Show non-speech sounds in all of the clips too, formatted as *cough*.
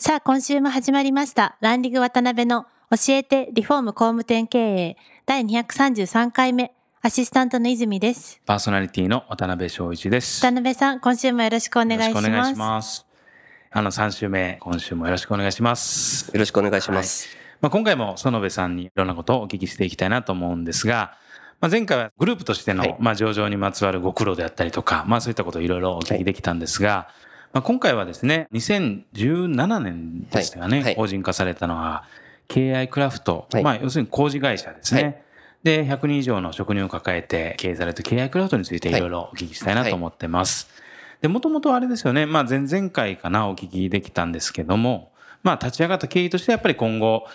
さあ今週も始まりましたランリング渡辺の教えてリフォーム工務店経営第233回目アシスタントの泉ですパーソナリティの渡辺翔一です。渡辺さん今週もよろしくお願いしますよろしくお願いします。あの、3週目、今週もよろしくお願いします。よろしくお願いします。まあ、今回も園部さんにいろんなことをお聞きしていきたいなと思うんですが、まあ、前回はグループとしての、はいまあ、上場にまつわるご苦労であったりとか、まあ、そういったことをいろいろお聞きできたんですが、まあ、今回はですね、2017年でしたかね、はいはい。法人化されたのは、KI クラフト、はい。まあ、要するに工事会社ですね。はい。で、100人以上の職人を抱えて経営されて KI クラフトについてい。ろいろお聞きしたいなと思ってます。で、もともとあれですよね、まあ前々回かなお聞きできたんですけども、まあ立ち上がった経緯としてやっぱり今後、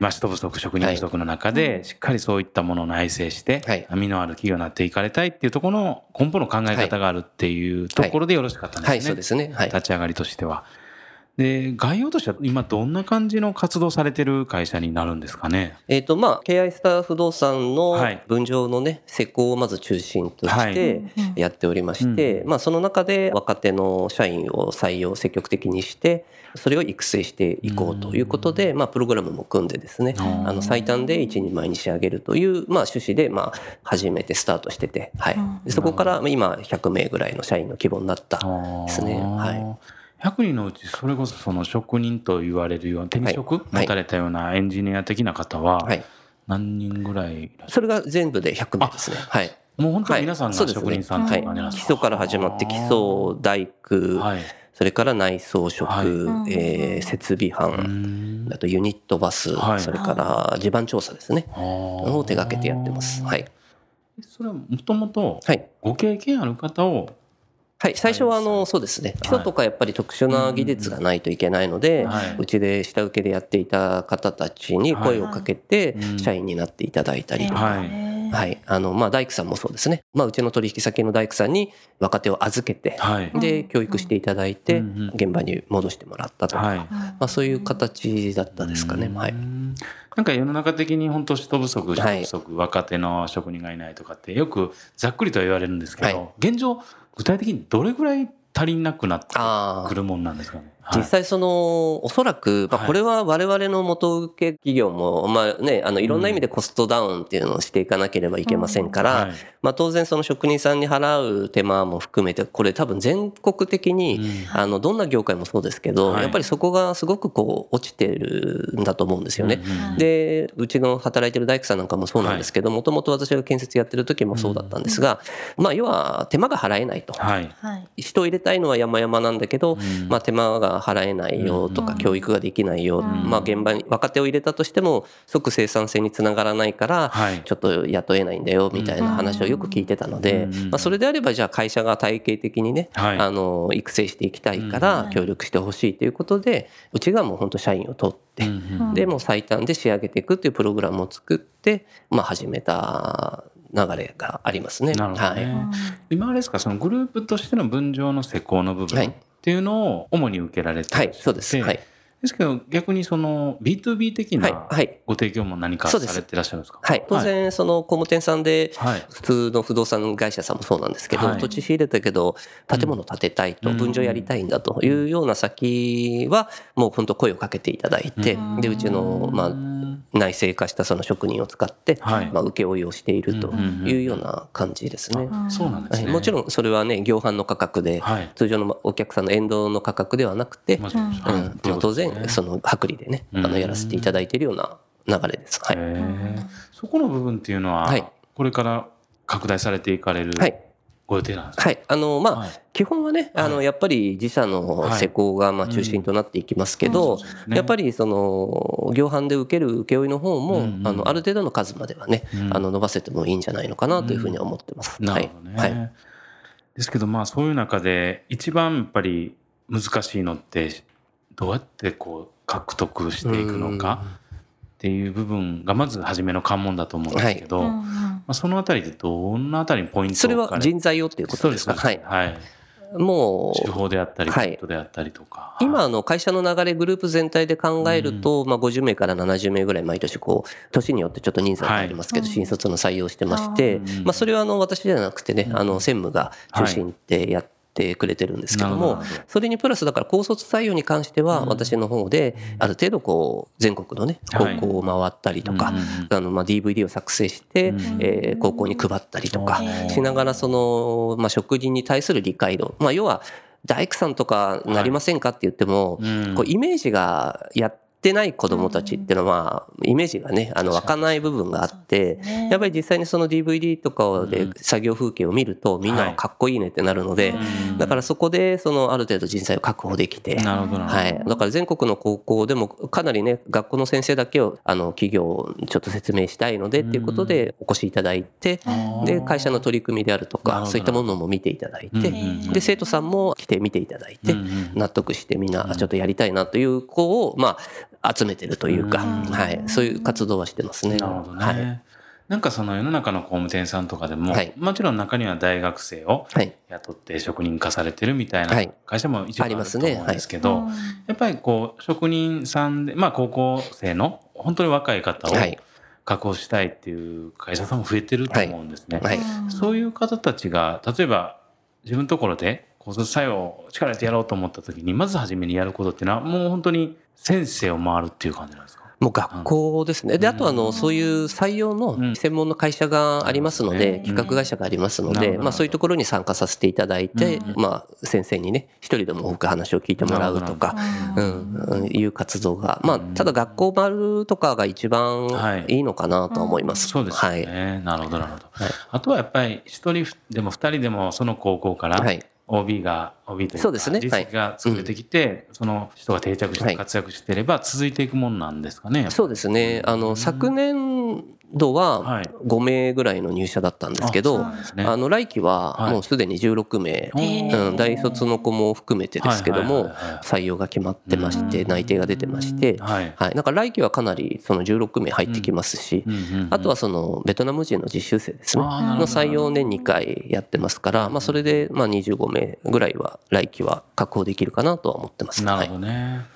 まあ人不足、職人不足の中で、しっかりそういったものを内製して、はい網のある企業になっていかれたいっていうところの根本の考え方があるっていうところでよろしかったんですね。はい、そうですね。はい。立ち上がりとしては。で、概要としては今どんな感じの活動されてる会社になるんですかね？えっ、と、まあ、KI スター不動産のはい分譲のね、施工をまず中心とはしてやっておりまして、うまあ、その中で若手の社員を採用積極的にして、それを育成していこうということで、まあ、プログラムも組んでですね、うんあの、最短で一人前に仕上げるという、まあ、趣旨で、まあ、初めてスタートしてて、はい。でそこから、まあ今、100名ぐらいの社員の規模になったですね。はい。100人のうちそれこそその職人と言われるような手に職はい持たれたようなエンジニア的な方ははい。何人ぐらいい？それが全部で100名ですね。はい。るもう本当に皆さんがはい職人さんとはいか？ね。基礎から始まって基礎大工、はい。それから内装職、はいえー設備う班、んあとユニットバス、はいそれから地盤調査ですね、を手掛けてやってます。はい。それはもともとはい。ご経験ある方をはい、最初はあのそうですね。基礎とかやっぱり特殊な技術がないといけないので、はい。うちで下請けでやっていた方たちに声をかけてうん。社員になっていただいたりとか、はい。はい、あのまあ大工さんもそうですね、まあ、うちの取引先の大工さんに若手を預けて、はい。で教育していただいて現場に戻してもらったとか、はい。まあ、そういう形だったですかね。はい。うんなんか世の中的に本当人不足、人はい。不足、若手の職人がいないとかってよくざっくりとは言われるんですけど、はい。現状具体的にどれぐらい足りなくなってくるもんなんですかね？はい。実際その、おそらく、まあ、はいこれは我々の元請け企業も、まあね、あの、いろんな意味でコストダウンっていうのをしていかなければいけませんから、はい。まあ当然その職人さんに払う手間も含めて、これ多分全国的に、うん。あの、どんな業界もそうですけど、はい。やっぱりそこがすごくこう、落ちてるんだと思うんですよね。うんうんで、うちの働いてる大工さんなんかもそうなんですけど、もともと私が建設やってる時もそうだったんですが、まあ要は手間が払えないと。人を入れたいのは山々なんだけど、うん。まあ手間が払えないよとか、うん教育ができないよ、うん。まあ現場に若手を入れたとしても即生産性につながらないから、はい。ちょっと雇えないんだよみたいな話をよく聞いてたので、うんまあそれであればじゃあ会社が体系的にね、はい。あの育成していきたいかうらん。協力してほしいということで、うちがもう本当社員を取って、でもう最短で仕上げていくっていうプログラムを作って、まあ始めた流れがありますね。なるほどね。はい。今あれですか、そのグループとしての分譲の施工の部分っはいていうのを主に受けられてはいそうです。はい。ですけど逆にその B2B 的はい。なはい。ご提供も何かされてらっしゃるんですか？はい、当然その工務店さんではい。普通の不動産会社さんもそうなんですけど、はい土地仕入れたけど建物建てたいと、うん分譲やりたいんだというような先はもう本当声をかけていただいて、うんでうちのまあ内製化したその職人を使って、はい。まあ、請負いをしているとうんいうような感じですね。あそうなんですね。はい。もちろんそれはね業販の価格で、はい。通常のお客さんの沿道の価格ではなくて。うん。はい。うんまあ当然その薄利でね、あうん。のやらせていただいているような流れです。はい。そこの部分っていうのは、はい。これから拡大されていかれるはいご予定なんですか？はい。あの、まあ、はい。基本はね、あの、やっぱり自社の施工がまあ中心となっていきますけど、やっぱり、りその、業販で受ける請負の方も、うんうん。あの、ある程度の数まではね、うん。あの、伸ばせてもいいんじゃないのかなというふうには思ってます。なるほどね。はい。はい。ですけどまあそういう中で一番やっぱり難しいのってどうやってこう獲得していくのかっていう部分がまず初めの関門だと思うんですけど、うんうんまあ、そのあたりでどんなあたりにポイントをそれは人材をっていうことですか？はい。はい。もう、手法であったり、はトであったりとか。今、あの、会社の流れ、グループ全体で考えると、まあ、50名から70名ぐらい毎年、こう、年によってちょっと人数がありますけど、はい新卒の採用してましてうん、まあ、それは、あの、私じゃなくてね、あの、専務が中心でやってくれてるんですけどもそれにプラス、だから、高卒採用に関しては、私の方で、ある程度、こう、全国のね、はい。高校を回ったりとかあの、まあ、DVD を作成してうん、えー高校に配ったりとかうんしながら、その、まあ、職人に対する理解度、まあ、要は、大工さんとかなりませんかって言っても、うん。こうイメージがやってない子供たちっていうのは、イメージがね、あの、湧かない部分があって、ね。やっぱり実際にその DVD とかで作業風景を見ると、みんなはかっこいいねってなるので、うん。だからそこで、その、ある程度人材を確保できて。はい。だから全国の高校でもかなりね、学校の先生だけを、あの、企業をちょっと説明したいのでっていうことでお越しいただいて、で、会社の取り組みであるとか、そういったものも見ていただいて、で、生徒さんも来て見ていただいて納得してみんなちょっとやりたいなという子を、まあ、集めてるというか、うんはい。そういう活動はしてますね。なるほどね。はい。なんかその世の中の工務店さんとかでも、はいもちろん中には大学生をはい。雇って職人化されてるみたいはない会社も一部あると思うんですけど、うんやっぱりこう職人さんで、まあ高校生の本当に若い方をはい確保したいっていう会社さんも増えてると思うんですね。はい。そういう方たちが、例えば自分のところで高卒採用を力入れてやろうと思った時に、まず初めにやることっていうのは、もう本当に先生を回るっていう感じなんですか？もう学校ですね。で、あとあの、そういう採用の専門の会社がありますので、うん。企画会社がありますので、まあそういうところに参加させていただいてう、まあ先生にね、一人でも多く話を聞いてもらうとか、うん、うんいう活動が、まあただ学校丸とかが一番はいいいのかなとは思います。そうですよはい。ね。なるほど、なるほど。はい。あとはやっぱり一人でも二人でもその高校からはい OB が、OB というかそうですね。実績が作れてきて、その人が定着してはい。活躍していれば続いていくもんなんですかね。そうですね。あの、昨年度ははい5名ぐらいの入社だったんですけど、なんですねあの、来期ははいもうすでに16名、おーうん、大卒の子も含めてですけどもはいはいはいはい、採用が決まってまして、うん内定が出てまして、はい。はい。なんか来期はかなりその16名入ってきますしあとはそのベトナム人の実習生ですね。の採用を年2回やってますから、まあそれでまあ25名ぐらいは来期は確保できるかなとは思ってます。なるはいほどね。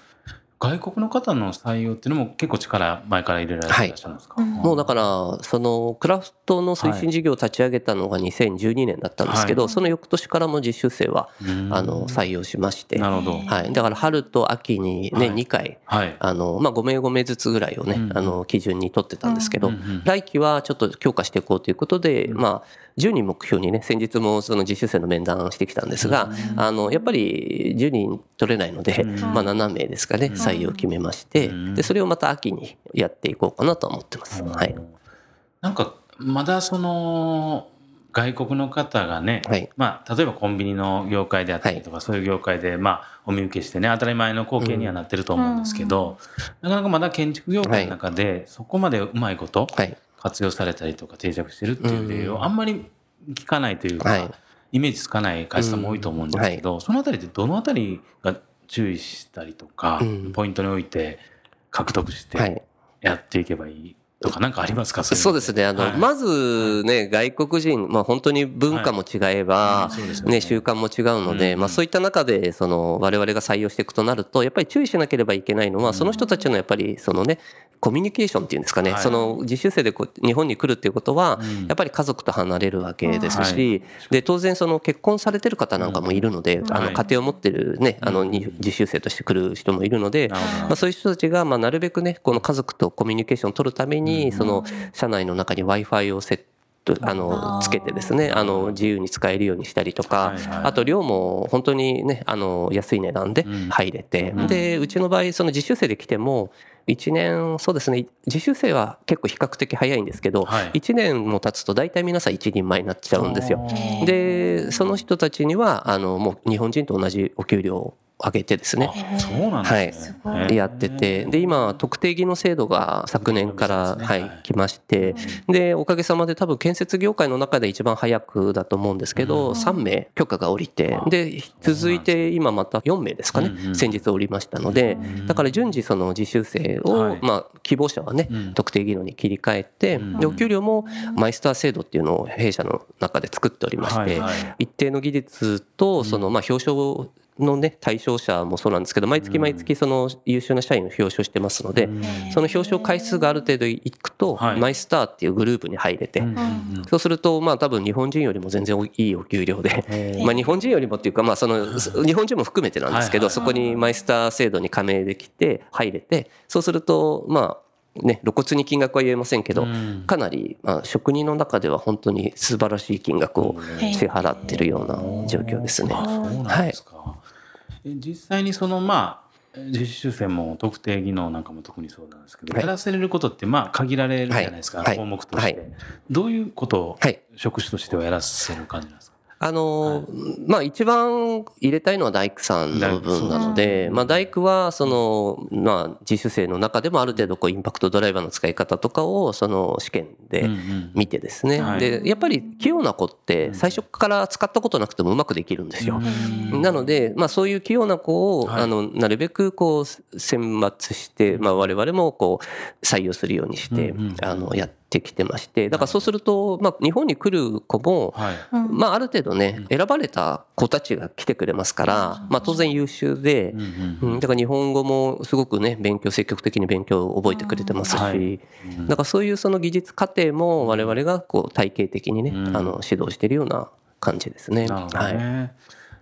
外国の方の採用っていうのも結構力前から入れられていらっしゃるんですか、はい。もうだから、そのクラフトの推進事業を立ち上げたのが2012年だったんですけど、はい。その翌年からも実習生は、うん。あの、採用しまして、なるほど。はい。だから春と秋にね、はい。2回、はい。あの、まあ、5名5名ずつぐらいをね、うんあの、基準に取ってたんですけど、来期はちょっと強化していこうということで、まあ、10人目標にね、先日もその実習生の面談してきたんですが、あの、やっぱり10人取れないので、うん。まあ、7名ですかね、採用を決めまして、うん。で、それをまた秋にやっていこうかなとは思ってます。はい。なんか、まだその、外国の方がね、はい。まあ、例えばコンビニの業界であったりとか、そういう業界で、まあ、お見受けしてね、当たり前の光景にはなってると思うんですけど、なかなかまだ建築業界の中で、そこまでうまいことはい。活用されたりとか定着してるっていう例をあんまり聞かないというか、はい。イメージつかない会社さんも多いと思うんですけど、そのあたりってどのあたりが注意したりとか、うん。ポイントにおいて獲得してはい。やっていけばいいとか、なんかありますか？そうですね。あの、はい。まずね、外国人、まあ本当に文化も違えば、はい。ね。ね、習慣も違うので、うん。まあそういった中で、その、我々が採用していくとなると、やっぱり注意しなければいけないのは、その人たちのやっぱり、そのね、コミュニケーションっていうんですかね、はい。その実習生でこう日本に来るっていうことは、うん。やっぱり家族と離れるわけですはし、で、当然その結婚されてる方なんかもいるので、あのはい家庭を持ってるね、あのに実習生として来る人もいるので、まあ、そういう人たちが、まあ、なるべくね、この家族とコミュニケーションを取るために、その、社内の中に Wi-Fi をセット、あの、つけてですね、あの、自由に使えるようにしたりとかはいはい、あと量も本当にね、あの、安い値段でうん。入れてうん、で、うちの場合、その実習生で来ても、1年、そうですね、実習生は結構比較的早いんですけど、はい。1年も経つと大体皆さん一人前になっちゃうんですよ。で、その人たちには、あの、もう日本人と同じお給料挙げてですね、そうなんですね。はい、やってて、で、今、特定技能制度が昨年から、ね。はい、来まして、で、おかげさまで多分建設業界の中で一番早くだと思うんですけど、3名許可が下りて、で、続いて今また4名ですかね。先日下りましたので、だから順次その実習生はい、をまあ、希望者はねうん、特定技能に切り替えて、うん。で、お給料もマイスター制度っていうのを弊社の中で作っておりまして一定の技術と、その、まあ、表彰のね、対象者もそうなんですけど、毎月毎月その優秀な社員を表彰してますので、その表彰回数がある程度いくと、はい。マイスターっていうグループに入れて、そうすると、まあ多分日本人よりも全然いいお給料で、*laughs* まあ日本人よりもっていうか、まあその、日本人も含めてなんですけど、はいはいそこにマイスター制度に加盟できて、入れて、そうすると、まあ、ね、露骨に金額は言えませんけど、うん。かなり、まあ、職人の中では本当に素晴らしい金額を支払ってるような状況ですね。あそうなんですか。え実際にそのまあ実習生も特定技能なんかも特にそうなんですけど、はい。やらせれることってまあ限られるじゃないですか、はい。項目として、はい。どういうことをはい。職種としてはやらせる感じなんですか？あのーまあ一番入れたいのは大工さんの部分なので、まあ大工はその、まあ実習生の中でもある程度こうインパクトドライバーの使い方とかをその試験でうんうん。見てですね。はい。で、やっぱり器用な子って最初から使ったことなくてもうまくできるんですよ。なので、まあそういう器用な子を、はい。あの、なるべくこう選抜して、まあ我々もこう採用するようにしてうんうん、あの、やってきてまして、だからそうすると、まあ日本に来る子も、はい。まあ、ある程度ね、選ばれた子たちが来てくれますから、まあ、当然優秀でだから日本語もすごくね、勉強、積極的に勉強を覚えてくれてますはい。し、だからそういうその技術過程も我々がこう体系的にね、うん。あの、指導しているような感じですね。なるほどはい。ね。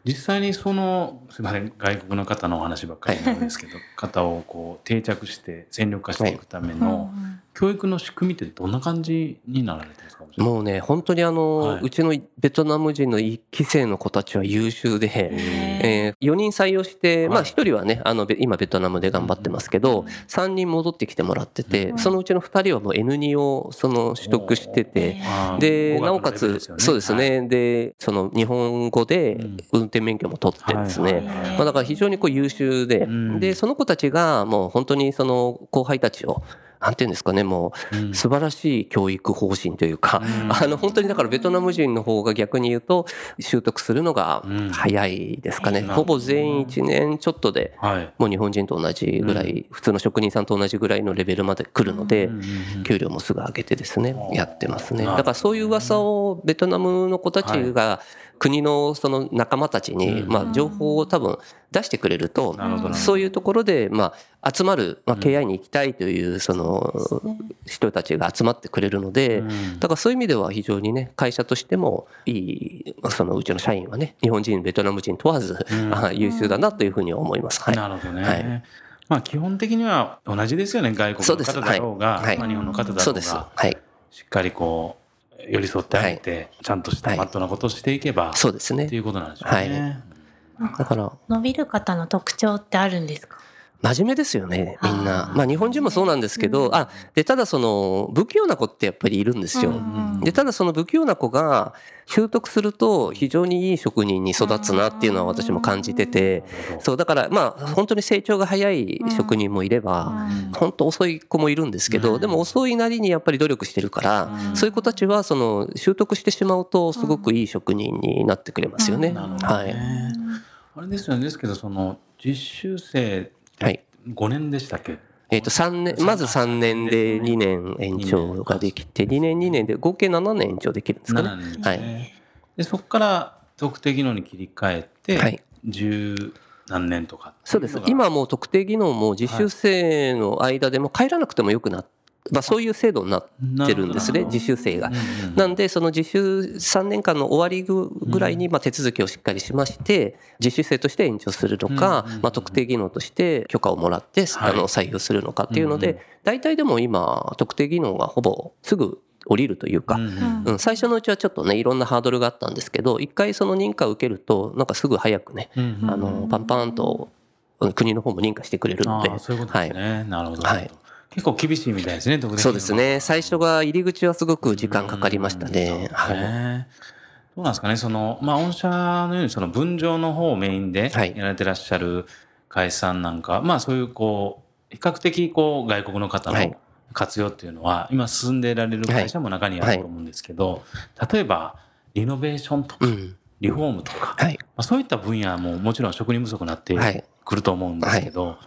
実際にそのすみません外国の方のお話ばっかりなんですけど、方をこう定着して戦力化していくための教育の仕組みってどんな感じになられてるんですか？もうね、本当にあの、はい。うちのベトナム人の一期生の子たちは優秀で、えー、4人採用して、まあはい1人はね、あの、べ今ベトナムで頑張ってますけど、3人戻ってきてもらってて、そのうちの2人はもう N2 をその取得してて、で、なおかつね。そうですはい。ね。で、その日本語でうん。運転免許も取ってですはい。ね。まあだから非常にこう優秀でうん、で、その子たちがもう本当にその後輩たちを、なんていうんですかね、もう素晴らしい教育方針というか、あの本当にだからベトナム人の方が逆に言うと習得するのがうん。早いですかね。うんほぼ全員1年ちょっとで、はい。もう日本人と同じぐらい、普通の職人さんと同じぐらいのレベルまで来るので、給料もすぐ上げてですね、やってますね。だからそういう噂をベトナムの子たちが国のその仲間たちに、うんまあ情報を多分出してくれるとそういうところで、まあ集まる、まあ KI に行きたいというその人たちが集まってくれるので、うんだからそういう意味では非常にね、会社としてもいい、そのうちの社員はね、日本人、ベトナム人問わず、うんあ優秀だなというふうには思います。はい。なるほどね。はいまあ基本的には同じですよね。外国の方だろうが、そうはいまあ日本の方だろそううです。が、はい。しっかりこう寄り添ってあげて、ちゃんとしたマットなことをしていけば、そうですね。ってい。うことなんでしょうね。だから、伸びる方の特徴ってあるんですか？真面目ですよね、みんなあ。ーまあ日本人もそうなんですけど、あ、で、ただその、不器用な子ってやっぱりいるんですよ。うんで、ただその不器用な子が習得すると非常にいい職人に育つなっていうのは私も感じてて、そう、だからまあ本当に成長が早い職人もいれば、本当遅い子もいるんですけど、でも遅いなりにやっぱり努力してるから、そういう子たちはその習得してしまうとすごくいい職人になってくれますよね。なるほどはい。ね。あれですよね。ですけど、その実習生はい。5年でしたっけ？えっ、と、三年、まず3年で2年延長ができて、2年2年で合計7年延長できるんですか ?7 ね。年ですはね。で、そこから特定技能に切り替えて、はい十何年とかそうです今はもう特定技能も実習生の間でも帰らなくてもよくなっまあそういう制度になってるんですね、実習生が。なんで、その実習3年間の終わりぐぐらいに、まあ手続きをしっかりしまして、実習生として延長するのかまあ特定技能として許可をもらって、はい。あの、採用するのかっていうので、大体でも今、特定技能がほぼすぐ降りるというかう、ん最初のうちはちょっとね、いろんなハードルがあったんですけど、一回その認可を受けると、なんかすぐ早くね、あの、パンパンとうん国の方も認可してくれるので。そういうことですね。なるほど。はい結構厳しいみたいですね、特定技能そうですね。最初が入り口はすごく時間かかりましたね。は。はいい。どうなんですかね、その、まあ、御社のようにその分譲の方をメインではいやられてらっしゃる会社さんなんか、まあ、そういうこう、比較的こう、外国の方のはい活用っていうのは、今進んでられる会社も中にあると思うんですけど、例えば、リノベーションとかう、ん。リフォームとか、まはい。あ、そういった分野ももちろん職人不足になってはいくると思うんですけど、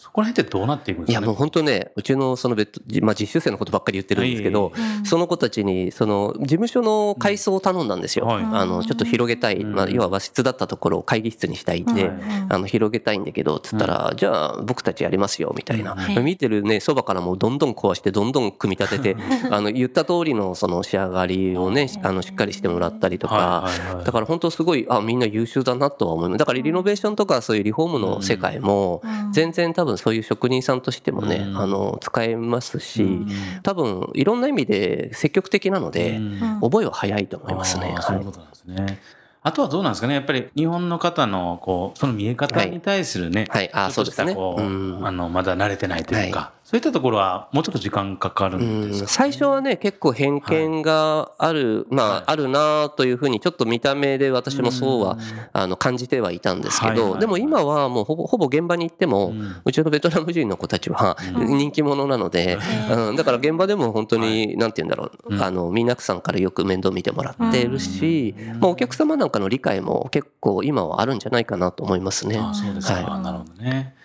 そこら辺ってどうなっていくんですかね？いやもう本当ね、うちのその別途、まあ、実習生のことばっかり言ってるんですけど、その子たちに、その、事務所の改装を頼んだんですよ。はい。あの、ちょっと広げたい。うん。まあ、要は和室だったところを会議室にしたいんで、はい。あの、広げたいんだけど、つったら、じゃあ僕たちやりますよ、みたいな。うん。見てるね、そばからもうどんどん壊して、どんどん組み立てて、あの、言った通りのその仕上がりをね、あの、しっかりしてもらったりとか、はいはいはい。だから本当すごい、あ、みんな優秀だなとは思います。だからリノベーションとかそういうリフォームの世界も、全然多分そういう職人さんとしてもね、うん。あの、使えますし、うん。多分いろんな意味で積極的なので、うん。覚えは早いと思いますね。そういうことなんですね。あとはどうなんですかね。やっぱり日本の方のこうその見え方に対するね、はい。あーちょっとしたそうですね。こううん。あのまだ慣れてないというか、はそういったところはもうちょっと時間かかるんですか、うん最初はね、結構偏見がある、まはい。あ、あるなというふうに、ちょっと見た目で私もそうは、あの、感じてはいたんですけど、はいはいはいでも今はもうほぼ、ほぼ現場に行っても、うちのベトナム人の子たちはうん。人気者なので、うん、だから現場でも本当に、なんて言うんだろう、うん。あの、皆さんからよく面倒見てもらってるし、まあ、お客様なんかの理解も結構今はあるんじゃないかなと思いますね。あそうですか、はなるほどね。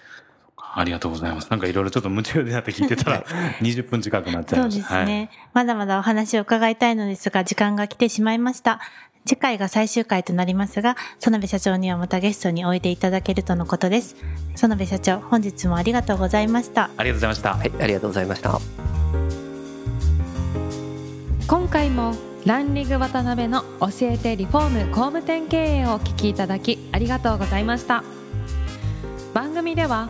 ありがとうございます。なんかいろいろちょっと夢中になって聞いてたら *laughs* 20分近くなっちゃいそうました。ですね、まだまだお話を伺いたいのですが、時間が来てしまいました。次回が最終回となりますが、園部社長にはまたゲストにおいでいただけるとのことです。園部社長、本日もありがとうございました。ありがとうございました。はい、ありがとうございました。今回もランリング渡辺の教えてリフォーム工務店経営をお聞きいただきありがとうございました番組では